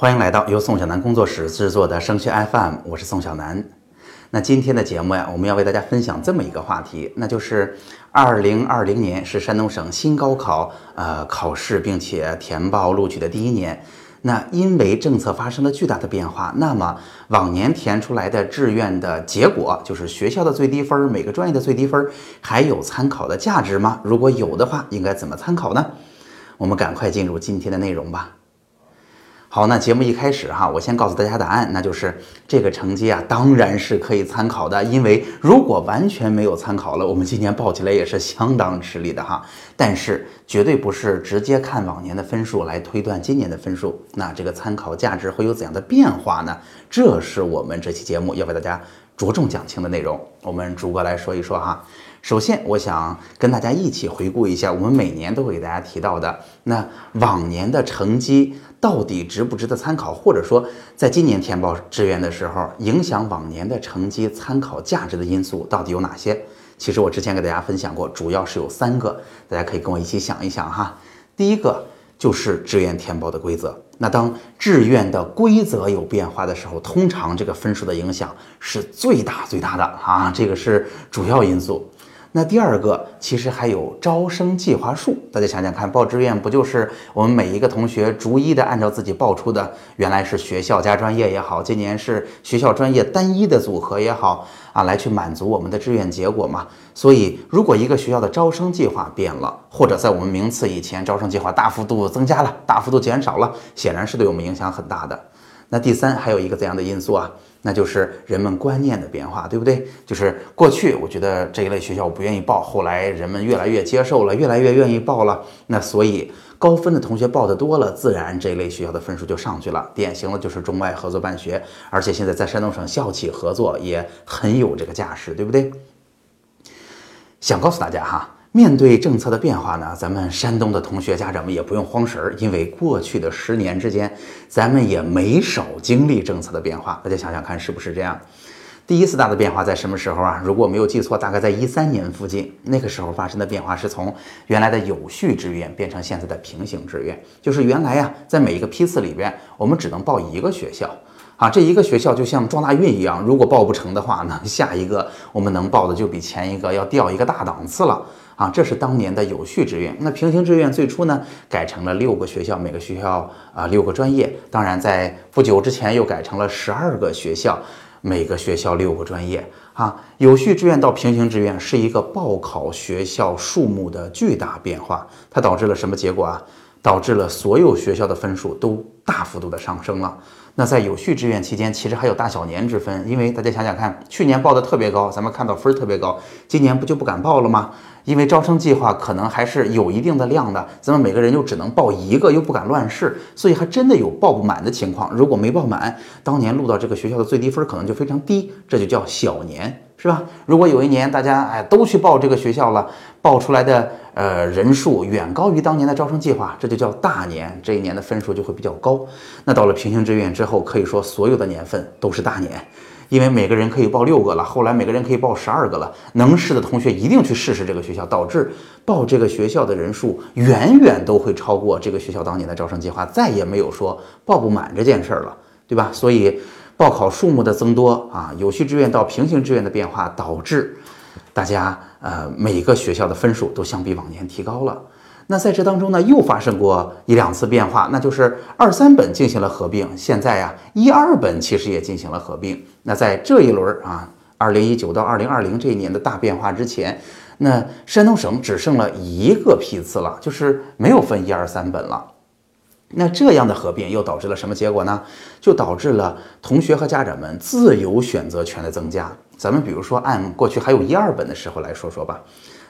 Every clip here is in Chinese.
欢迎来到由宋小南工作室制作的升学 FM，我是宋小南。那今天的节目呀，我们要为大家分享这么一个话题，那就是二零二零年是山东省新高考呃考试并且填报录取的第一年。那因为政策发生了巨大的变化，那么往年填出来的志愿的结果，就是学校的最低分，每个专业的最低分，还有参考的价值吗？如果有的话，应该怎么参考呢？我们赶快进入今天的内容吧。好，那节目一开始哈，我先告诉大家答案，那就是这个成绩啊，当然是可以参考的，因为如果完全没有参考了，我们今年报起来也是相当吃力的哈。但是绝对不是直接看往年的分数来推断今年的分数，那这个参考价值会有怎样的变化呢？这是我们这期节目要为大家着重讲清的内容。我们逐个来说一说哈。首先，我想跟大家一起回顾一下我们每年都会给大家提到的那往年的成绩。到底值不值得参考？或者说，在今年填报志愿的时候，影响往年的成绩参考价值的因素到底有哪些？其实我之前给大家分享过，主要是有三个，大家可以跟我一起想一想哈。第一个就是志愿填报的规则。那当志愿的规则有变化的时候，通常这个分数的影响是最大最大的啊，这个是主要因素。那第二个其实还有招生计划数，大家想想看，报志愿不就是我们每一个同学逐一的按照自己报出的，原来是学校加专业也好，今年是学校专业单一的组合也好啊，来去满足我们的志愿结果嘛？所以如果一个学校的招生计划变了，或者在我们名次以前招生计划大幅度增加了，大幅度减少了，显然是对我们影响很大的。那第三还有一个怎样的因素啊？那就是人们观念的变化，对不对？就是过去我觉得这一类学校我不愿意报，后来人们越来越接受了，越来越愿意报了。那所以高分的同学报的多了，自然这一类学校的分数就上去了。典型的就是中外合作办学，而且现在在山东省校企合作也很有这个架势，对不对？想告诉大家哈。面对政策的变化呢，咱们山东的同学家长们也不用慌神儿，因为过去的十年之间，咱们也没少经历政策的变化。大家想想看，是不是这样？第一次大的变化在什么时候啊？如果我没有记错，大概在一三年附近。那个时候发生的变化是从原来的有序志愿变成现在的平行志愿，就是原来呀，在每一个批次里边，我们只能报一个学校。啊，这一个学校就像撞大运一样，如果报不成的话呢，下一个我们能报的就比前一个要掉一个大档次了。啊，这是当年的有序志愿。那平行志愿最初呢，改成了六个学校，每个学校啊六个专业。当然，在不久之前又改成了十二个学校，每个学校六个专业。啊，有序志愿到平行志愿是一个报考学校数目的巨大变化，它导致了什么结果啊？导致了所有学校的分数都大幅度的上升了。那在有序志愿期间，其实还有大小年之分，因为大家想想看，去年报的特别高，咱们看到分儿特别高，今年不就不敢报了吗？因为招生计划可能还是有一定的量的，咱们每个人又只能报一个，又不敢乱试，所以还真的有报不满的情况。如果没报满，当年录到这个学校的最低分可能就非常低，这就叫小年，是吧？如果有一年大家哎都去报这个学校了，报出来的呃人数远高于当年的招生计划，这就叫大年，这一年的分数就会比较高。那到了平行志愿之后，可以说所有的年份都是大年，因为每个人可以报六个了，后来每个人可以报十二个了。能试的同学一定去试试这个学校，导致报这个学校的人数远远都会超过这个学校当年的招生计划，再也没有说报不满这件事儿了，对吧？所以报考数目的增多啊，有序志愿到平行志愿的变化，导致大家呃每个学校的分数都相比往年提高了。那在这当中呢，又发生过一两次变化，那就是二三本进行了合并，现在呀，一二本其实也进行了合并。那在这一轮啊，二零一九到二零二零这一年的大变化之前，那山东省只剩了一个批次了，就是没有分一二三本了。那这样的合并又导致了什么结果呢？就导致了同学和家长们自由选择权的增加。咱们比如说按过去还有一二本的时候来说说吧，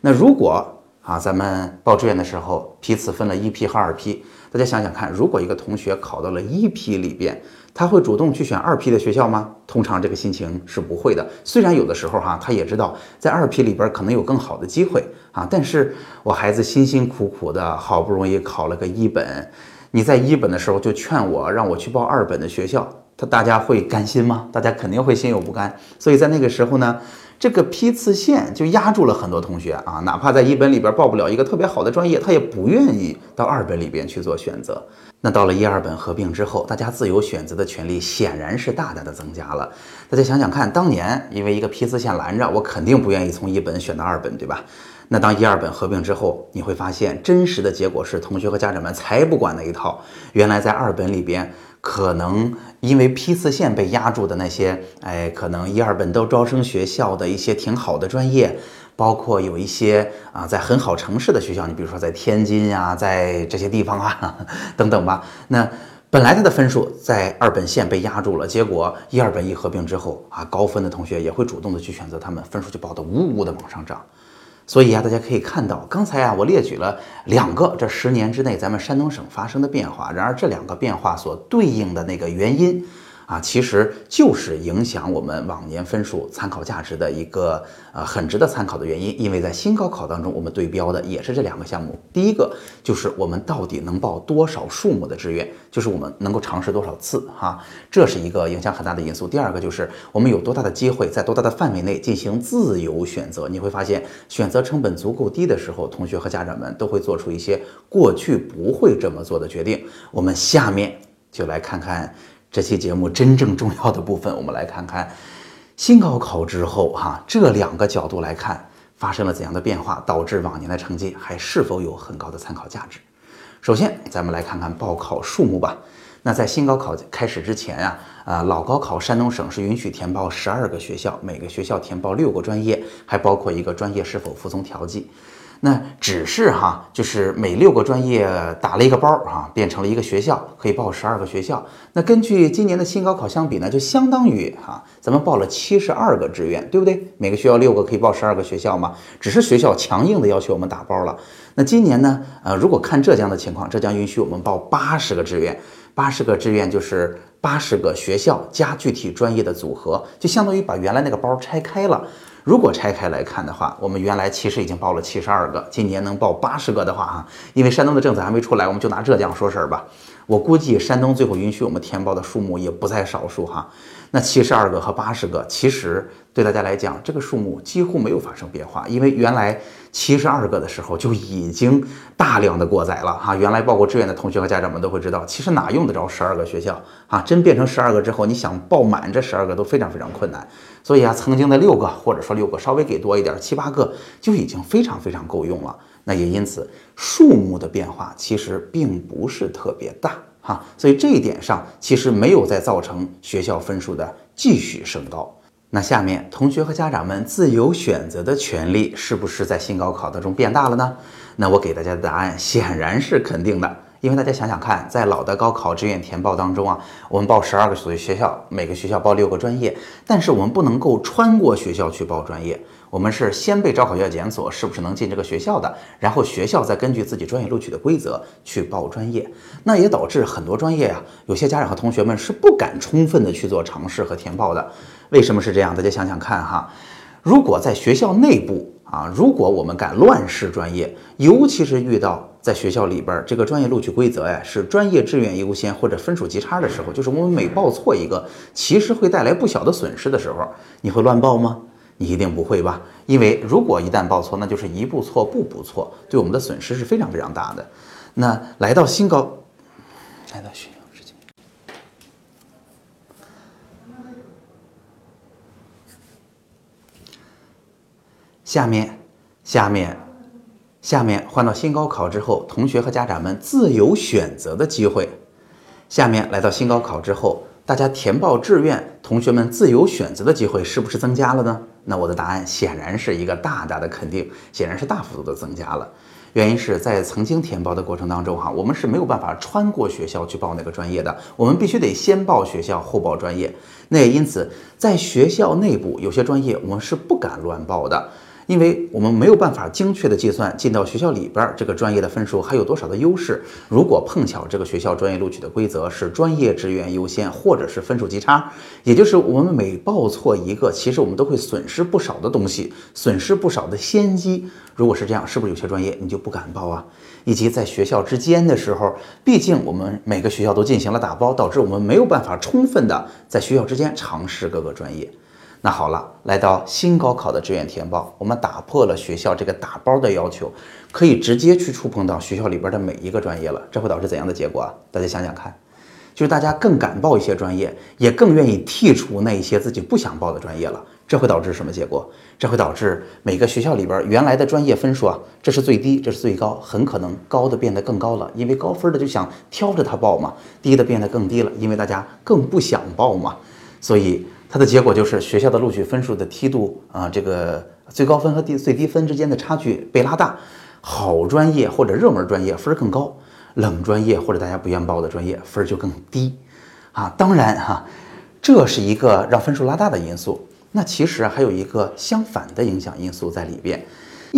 那如果啊，咱们报志愿的时候，批次分了一批和二批。大家想想看，如果一个同学考到了一批里边，他会主动去选二批的学校吗？通常这个心情是不会的。虽然有的时候哈，他也知道在二批里边可能有更好的机会啊，但是我孩子辛辛苦苦的好不容易考了个一本，你在一本的时候就劝我让我去报二本的学校，他大家会甘心吗？大家肯定会心有不甘。所以在那个时候呢。这个批次线就压住了很多同学啊，哪怕在一本里边报不了一个特别好的专业，他也不愿意到二本里边去做选择。那到了一二本合并之后，大家自由选择的权利显然是大大的增加了。大家想想看，当年因为一个批次线拦着，我肯定不愿意从一本选到二本，对吧？那当一二本合并之后，你会发现真实的结果是，同学和家长们才不管那一套。原来在二本里边，可能因为批次线被压住的那些，哎，可能一二本都招生学校的一些挺好的专业，包括有一些啊，在很好城市的学校，你比如说在天津呀，在这些地方啊，等等吧。那本来他的分数在二本线被压住了，结果一二本一合并之后啊，高分的同学也会主动的去选择他们，分数就报得呜呜的往上涨。所以啊，大家可以看到，刚才啊，我列举了两个这十年之内咱们山东省发生的变化。然而，这两个变化所对应的那个原因。啊，其实就是影响我们往年分数参考价值的一个呃很值得参考的原因，因为在新高考当中，我们对标的也是这两个项目。第一个就是我们到底能报多少数目的志愿，就是我们能够尝试多少次哈，这是一个影响很大的因素。第二个就是我们有多大的机会在多大的范围内进行自由选择。你会发现，选择成本足够低的时候，同学和家长们都会做出一些过去不会这么做的决定。我们下面就来看看。这期节目真正重要的部分，我们来看看新高考之后哈，这两个角度来看发生了怎样的变化，导致往年的成绩还是否有很高的参考价值。首先，咱们来看看报考数目吧。那在新高考开始之前啊，啊老高考山东省是允许填报十二个学校，每个学校填报六个专业，还包括一个专业是否服从调剂。那只是哈，就是每六个专业打了一个包哈，变成了一个学校，可以报十二个学校。那根据今年的新高考相比呢，就相当于哈，咱们报了七十二个志愿，对不对？每个学校六个可以报十二个学校嘛？只是学校强硬的要求我们打包了。那今年呢？呃，如果看浙江的情况，浙江允许我们报八十个志愿，八十个志愿就是八十个学校加具体专业的组合，就相当于把原来那个包拆开了。如果拆开来看的话，我们原来其实已经报了七十二个，今年能报八十个的话，哈，因为山东的政策还没出来，我们就拿浙江说事儿吧。我估计山东最后允许我们填报的数目也不在少数，哈。那七十二个和八十个，其实对大家来讲，这个数目几乎没有发生变化，因为原来七十二个的时候就已经大量的过载了哈。原来报过志愿的同学和家长们都会知道，其实哪用得着十二个学校啊？真变成十二个之后，你想报满这十二个都非常非常困难。所以啊，曾经的六个或者说六个稍微给多一点，七八个就已经非常非常够用了。那也因此，数目的变化其实并不是特别大。哈，所以这一点上其实没有再造成学校分数的继续升高。那下面同学和家长们自由选择的权利是不是在新高考当中变大了呢？那我给大家的答案显然是肯定的。因为大家想想看，在老的高考志愿填报当中啊，我们报十二个所学校，每个学校报六个专业，但是我们不能够穿过学校去报专业。我们是先被招考院检索是不是能进这个学校的，然后学校再根据自己专业录取的规则去报专业，那也导致很多专业啊，有些家长和同学们是不敢充分的去做尝试和填报的。为什么是这样？大家想想看哈，如果在学校内部啊，如果我们敢乱试专业，尤其是遇到在学校里边这个专业录取规则呀是专业志愿优先或者分数极差的时候，就是我们每报错一个，其实会带来不小的损失的时候，你会乱报吗？你一定不会吧？因为如果一旦报错，那就是一步错步步错，对我们的损失是非常非常大的。那来到新高，来到学校之前，下面，下面，下面换到新高考之后，同学和家长们自由选择的机会。下面来到新高考之后。大家填报志愿，同学们自由选择的机会是不是增加了呢？那我的答案显然是一个大大的肯定，显然是大幅度的增加了。原因是在曾经填报的过程当中，哈，我们是没有办法穿过学校去报那个专业的，我们必须得先报学校后报专业。那也因此，在学校内部有些专业我们是不敢乱报的。因为我们没有办法精确的计算进到学校里边这个专业的分数还有多少的优势。如果碰巧这个学校专业录取的规则是专业志愿优先，或者是分数极差，也就是我们每报错一个，其实我们都会损失不少的东西，损失不少的先机。如果是这样，是不是有些专业你就不敢报啊？以及在学校之间的时候，毕竟我们每个学校都进行了打包，导致我们没有办法充分的在学校之间尝试各个专业。那好了，来到新高考的志愿填报，我们打破了学校这个打包的要求，可以直接去触碰到学校里边的每一个专业了。这会导致怎样的结果啊？大家想想看，就是大家更敢报一些专业，也更愿意剔除那一些自己不想报的专业了。这会导致什么结果？这会导致每个学校里边原来的专业分数啊，这是最低，这是最高，很可能高的变得更高了，因为高分的就想挑着它报嘛；低的变得更低了，因为大家更不想报嘛。所以它的结果就是学校的录取分数的梯度啊，这个最高分和低最低分之间的差距被拉大，好专业或者热门专业分更高，冷专业或者大家不愿报的专业分就更低啊。当然哈，这是一个让分数拉大的因素。那其实还有一个相反的影响因素在里边。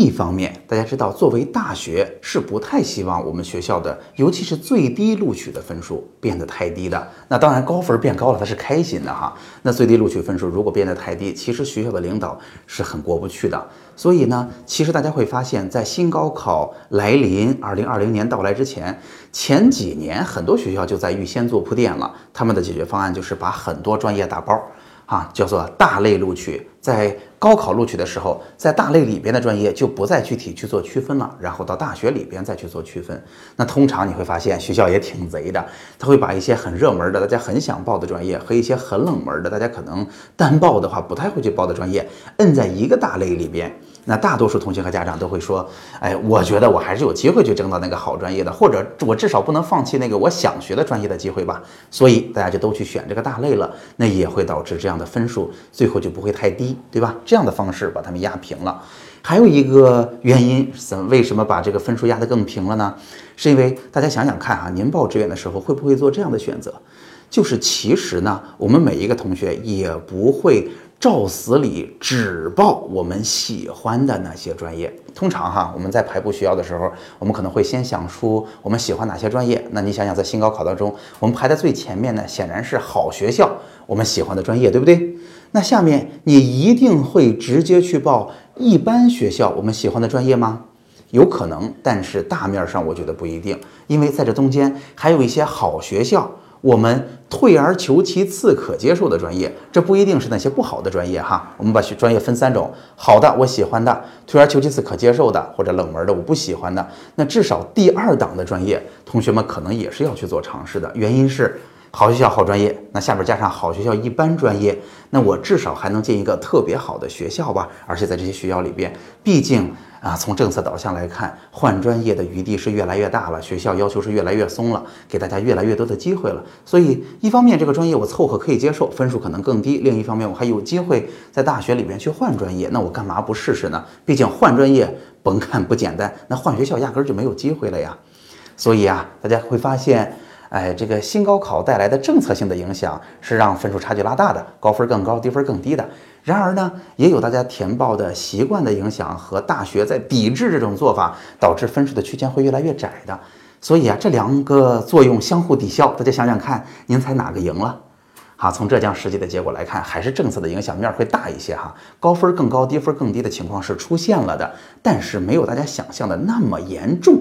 一方面，大家知道，作为大学是不太希望我们学校的，尤其是最低录取的分数变得太低的。那当然，高分变高了，他是开心的哈。那最低录取分数如果变得太低，其实学校的领导是很过不去的。所以呢，其实大家会发现，在新高考来临、二零二零年到来之前，前几年很多学校就在预先做铺垫了。他们的解决方案就是把很多专业打包。啊，叫做大类录取，在高考录取的时候，在大类里边的专业就不再具体去做区分了，然后到大学里边再去做区分。那通常你会发现学校也挺贼的，他会把一些很热门的、大家很想报的专业和一些很冷门的、大家可能单报的话不太会去报的专业，摁在一个大类里边。那大多数同学和家长都会说，哎，我觉得我还是有机会去争到那个好专业的，或者我至少不能放弃那个我想学的专业的机会吧。所以大家就都去选这个大类了，那也会导致这样的分数最后就不会太低，对吧？这样的方式把他们压平了。还有一个原因，怎为什么把这个分数压得更平了呢？是因为大家想想看啊，您报志愿的时候会不会做这样的选择？就是其实呢，我们每一个同学也不会。照死里只报我们喜欢的那些专业。通常哈，我们在排布学校的时候，我们可能会先想出我们喜欢哪些专业。那你想想，在新高考当中，我们排在最前面的显然是好学校，我们喜欢的专业，对不对？那下面你一定会直接去报一般学校我们喜欢的专业吗？有可能，但是大面上我觉得不一定，因为在这中间还有一些好学校。我们退而求其次可接受的专业，这不一定是那些不好的专业哈。我们把学专业分三种：好的我喜欢的，退而求其次可接受的，或者冷门的我不喜欢的。那至少第二档的专业，同学们可能也是要去做尝试的。原因是好学校好专业，那下边加上好学校一般专业，那我至少还能进一个特别好的学校吧。而且在这些学校里边，毕竟。啊，从政策导向来看，换专业的余地是越来越大了，学校要求是越来越松了，给大家越来越多的机会了。所以，一方面这个专业我凑合可以接受，分数可能更低；另一方面，我还有机会在大学里边去换专业，那我干嘛不试试呢？毕竟换专业甭看不简单，那换学校压根儿就没有机会了呀。所以啊，大家会发现。哎，这个新高考带来的政策性的影响是让分数差距拉大的，高分更高，低分更低的。然而呢，也有大家填报的习惯的影响和大学在抵制这种做法，导致分数的区间会越来越窄的。所以啊，这两个作用相互抵消，大家想想看，您猜哪个赢了？好，从浙江实际的结果来看，还是政策的影响面会大一些哈，高分更高，低分更低的情况是出现了的，但是没有大家想象的那么严重。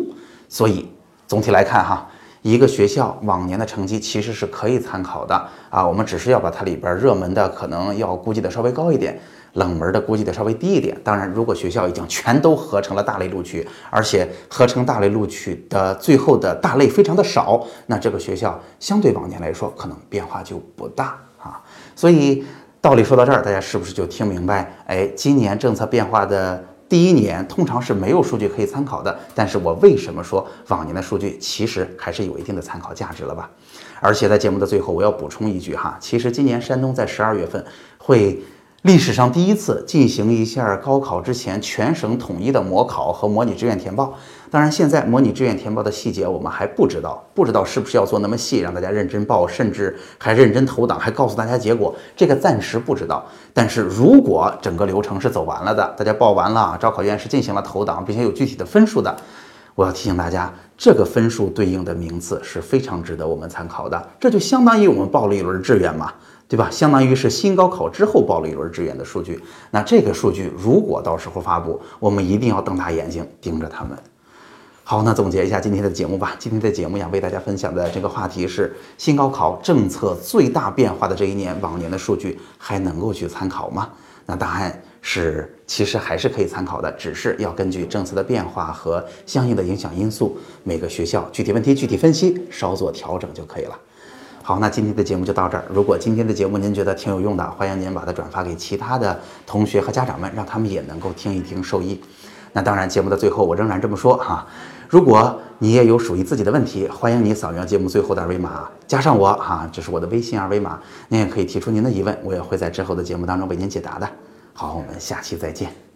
所以总体来看哈。一个学校往年的成绩其实是可以参考的啊，我们只是要把它里边热门的可能要估计的稍微高一点，冷门的估计的稍微低一点。当然，如果学校已经全都合成了大类录取，而且合成大类录取的最后的大类非常的少，那这个学校相对往年来说可能变化就不大啊。所以道理说到这儿，大家是不是就听明白？哎，今年政策变化的。第一年通常是没有数据可以参考的，但是我为什么说往年的数据其实还是有一定的参考价值了吧？而且在节目的最后，我要补充一句哈，其实今年山东在十二月份会。历史上第一次进行一下高考之前全省统一的模考和模拟志愿填报。当然，现在模拟志愿填报的细节我们还不知道，不知道是不是要做那么细，让大家认真报，甚至还认真投档，还告诉大家结果，这个暂时不知道。但是如果整个流程是走完了的，大家报完了，招考院是进行了投档，并且有具体的分数的，我要提醒大家，这个分数对应的名次是非常值得我们参考的。这就相当于我们报了一轮志愿嘛。对吧？相当于是新高考之后报了一轮志愿的数据。那这个数据如果到时候发布，我们一定要瞪大眼睛盯着他们。好，那总结一下今天的节目吧。今天的节目呀，为大家分享的这个话题是新高考政策最大变化的这一年，往年的数据还能够去参考吗？那答案是，其实还是可以参考的，只是要根据政策的变化和相应的影响因素，每个学校具体问题具体分析，稍作调整就可以了。好，那今天的节目就到这儿。如果今天的节目您觉得挺有用的，欢迎您把它转发给其他的同学和家长们，让他们也能够听一听受益。那当然，节目的最后我仍然这么说哈，如果你也有属于自己的问题，欢迎你扫描节目最后的二维码，加上我哈，这是我的微信二维码，您也可以提出您的疑问，我也会在之后的节目当中为您解答的。好，我们下期再见。